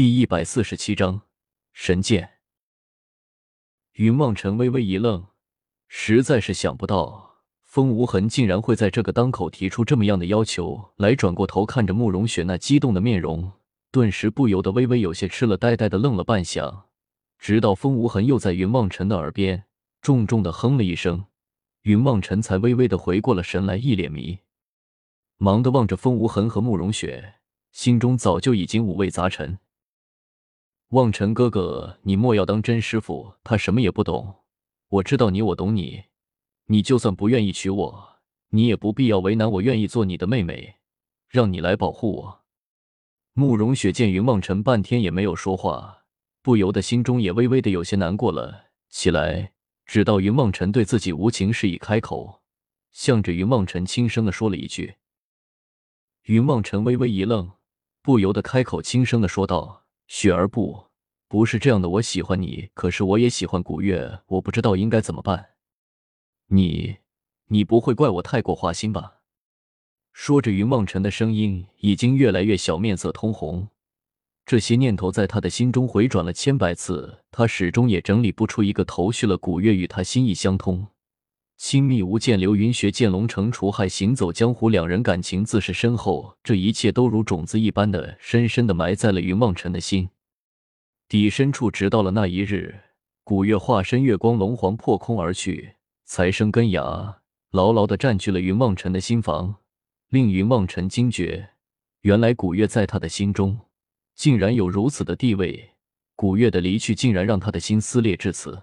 第一百四十七章神剑。云望尘微微一愣，实在是想不到风无痕竟然会在这个当口提出这么样的要求来。转过头看着慕容雪那激动的面容，顿时不由得微微有些吃了呆呆的愣了半晌。直到风无痕又在云望尘的耳边重重的哼了一声，云望尘才微微的回过了神来，一脸迷，忙的望着风无痕和慕容雪，心中早就已经五味杂陈。望尘哥哥，你莫要当真师傅，他什么也不懂。我知道你，我懂你。你就算不愿意娶我，你也不必要为难我，愿意做你的妹妹，让你来保护我。慕容雪见云望尘半天也没有说话，不由得心中也微微的有些难过了起来。直到云望尘对自己无情，示意开口，向着云望尘轻声的说了一句。云望尘微微一愣，不由得开口轻声的说道。雪儿不，不是这样的。我喜欢你，可是我也喜欢古月，我不知道应该怎么办。你，你不会怪我太过花心吧？说着，云梦辰的声音已经越来越小，面色通红。这些念头在他的心中回转了千百次，他始终也整理不出一个头绪了。古月与他心意相通，亲密无间，流云学剑龙城除害，行走江湖，两人感情自是深厚。这一切都如种子一般的深深的埋在了云望尘的心底深处。直到了那一日，古月化身月光龙皇破空而去，才生根芽牢牢的占据了云望尘的心房，令云望尘惊觉，原来古月在他的心中竟然有如此的地位。古月的离去，竟然让他的心撕裂至此。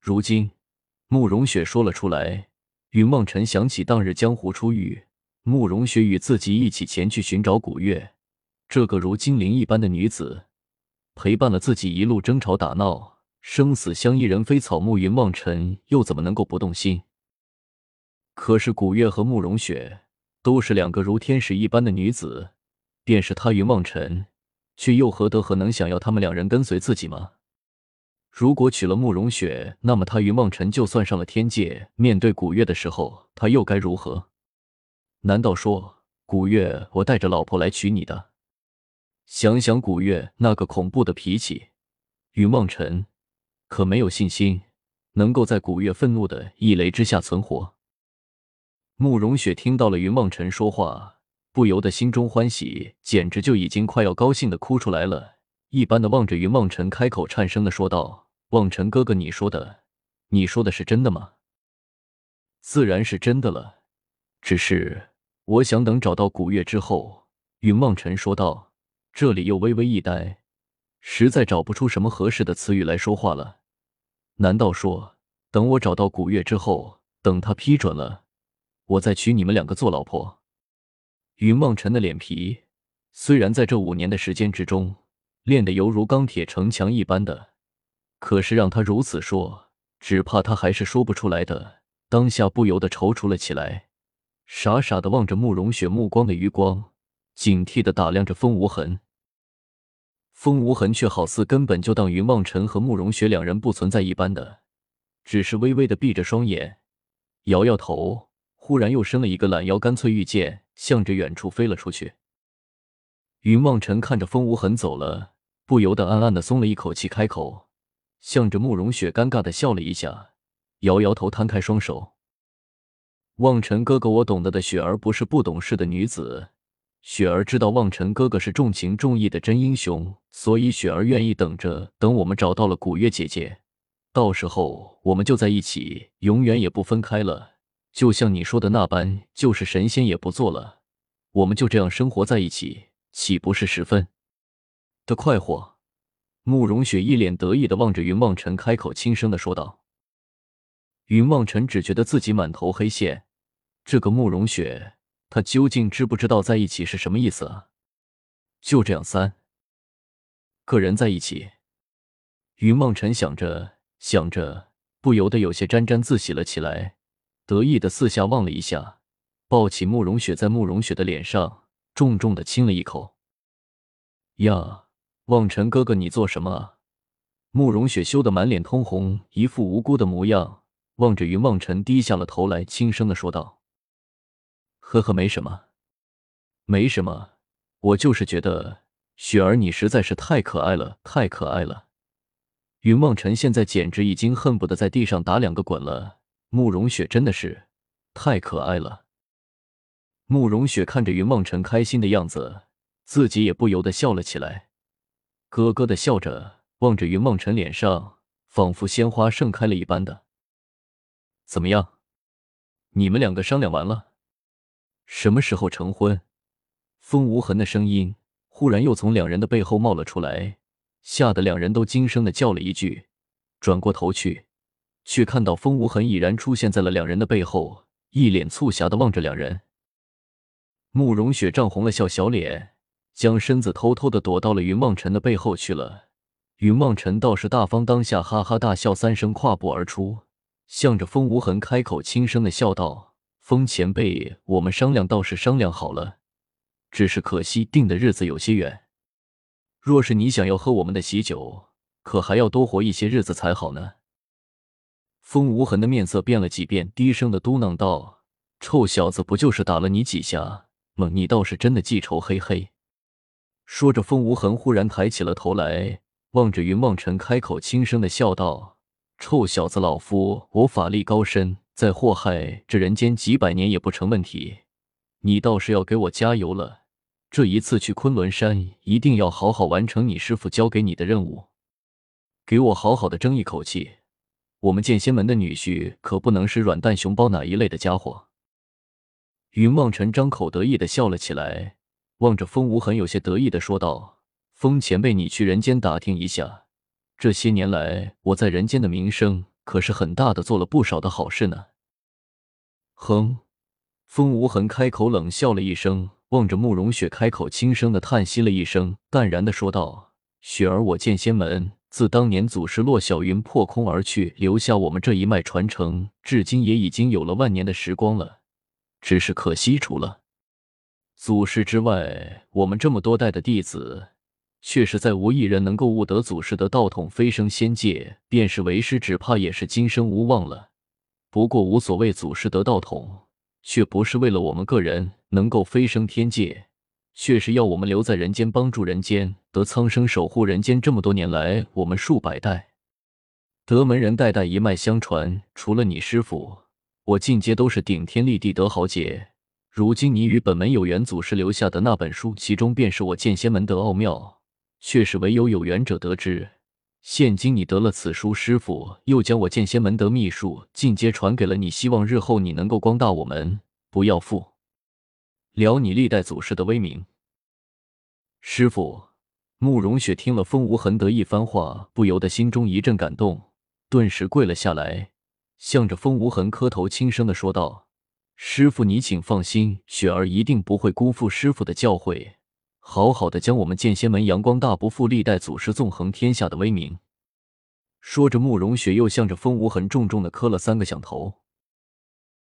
如今。慕容雪说了出来，云望尘想起当日江湖初遇，慕容雪与自己一起前去寻找古月，这个如精灵一般的女子，陪伴了自己一路争吵打闹，生死相依，人非草木。云望尘又怎么能够不动心？可是古月和慕容雪都是两个如天使一般的女子，便是他云望尘，却又何德何能想要他们两人跟随自己吗？如果娶了慕容雪，那么他云梦辰就算上了天界，面对古月的时候，他又该如何？难道说古月，我带着老婆来娶你的？想想古月那个恐怖的脾气，云梦辰可没有信心能够在古月愤怒的一雷之下存活。慕容雪听到了云梦辰说话，不由得心中欢喜，简直就已经快要高兴的哭出来了，一般的望着云梦辰，开口颤声的说道。望尘哥哥，你说的，你说的是真的吗？自然是真的了，只是我想等找到古月之后。云望尘说道，这里又微微一呆，实在找不出什么合适的词语来说话了。难道说，等我找到古月之后，等他批准了，我再娶你们两个做老婆？云望尘的脸皮虽然在这五年的时间之中练得犹如钢铁城墙一般的。可是让他如此说，只怕他还是说不出来的。当下不由得踌躇了起来，傻傻的望着慕容雪目光的余光，警惕的打量着风无痕。风无痕却好似根本就当云望尘和慕容雪两人不存在一般的，只是微微的闭着双眼，摇摇头，忽然又伸了一个懒腰，干脆御剑向着远处飞了出去。云望尘看着风无痕走了，不由得暗暗的松了一口气，开口。向着慕容雪尴尬的笑了一下，摇摇头，摊开双手。望尘哥哥，我懂得的。雪儿不是不懂事的女子，雪儿知道望尘哥哥是重情重义的真英雄，所以雪儿愿意等着。等我们找到了古月姐姐，到时候我们就在一起，永远也不分开了。就像你说的那般，就是神仙也不做了，我们就这样生活在一起，岂不是十分的快活？慕容雪一脸得意的望着云望尘，开口轻声的说道：“云望尘只觉得自己满头黑线，这个慕容雪，她究竟知不知道在一起是什么意思啊？就这样三个人在一起。”云望尘想着想着，不由得有些沾沾自喜了起来，得意的四下望了一下，抱起慕容雪，在慕容雪的脸上重重的亲了一口。呀！望尘哥哥，你做什么啊？慕容雪羞得满脸通红，一副无辜的模样，望着云望尘，低下了头来，轻声的说道：“呵呵，没什么，没什么，我就是觉得雪儿，你实在是太可爱了，太可爱了！云梦辰现在简直已经恨不得在地上打两个滚了。慕容雪真的是太可爱了。慕容雪看着云梦辰开心的样子，自己也不由得笑了起来，咯咯的笑着，望着云梦辰脸上仿佛鲜花盛开了一般的。怎么样？你们两个商量完了？什么时候成婚？风无痕的声音忽然又从两人的背后冒了出来，吓得两人都惊声的叫了一句，转过头去，却看到风无痕已然出现在了两人的背后，一脸促狭的望着两人。慕容雪涨红了笑小脸，将身子偷偷的躲到了云望尘的背后去了。云望尘倒是大方，当下哈哈大笑三声，跨步而出，向着风无痕开口轻声的笑道：“风前辈，我们商量倒是商量好了。”只是可惜，定的日子有些远。若是你想要喝我们的喜酒，可还要多活一些日子才好呢。风无痕的面色变了几变，低声的嘟囔道：“臭小子，不就是打了你几下吗？你倒是真的记仇，嘿嘿。”说着，风无痕忽然抬起了头来，望着云望尘，开口轻声的笑道：“臭小子，老夫我法力高深，在祸害这人间几百年也不成问题。”你倒是要给我加油了！这一次去昆仑山，一定要好好完成你师傅交给你的任务，给我好好的争一口气。我们剑仙门的女婿可不能是软蛋熊包哪一类的家伙。云望尘张口得意的笑了起来，望着风无痕，有些得意的说道：“风前辈，你去人间打听一下，这些年来我在人间的名声可是很大的，做了不少的好事呢。”哼。风无痕开口冷笑了一声，望着慕容雪，开口轻声的叹息了一声，淡然的说道：“雪儿，我剑仙门自当年祖师洛小云破空而去，留下我们这一脉传承，至今也已经有了万年的时光了。只是可惜，除了祖师之外，我们这么多代的弟子，却是再无一人能够悟得祖师的道统，飞升仙界。便是为师，只怕也是今生无望了。不过无所谓，祖师得道统。”却不是为了我们个人能够飞升天界，却是要我们留在人间帮助人间，得苍生守护人间。这么多年来，我们数百代得门人代代一脉相传，除了你师傅，我进阶都是顶天立地得豪杰。如今你与本门有缘，祖师留下的那本书，其中便是我剑仙门的奥妙，却是唯有有缘者得知。现今你得了此书，师傅又将我剑仙门的秘术进阶传给了你，希望日后你能够光大我门，不要负了你历代祖师的威名。师傅，慕容雪听了风无痕的一番话，不由得心中一阵感动，顿时跪了下来，向着风无痕磕头，轻声的说道：“师傅，你请放心，雪儿一定不会辜负师傅的教诲。”好好的将我们剑仙门阳光大，不负历代祖师纵横天下的威名。说着，慕容雪又向着风无痕重重的磕了三个响头。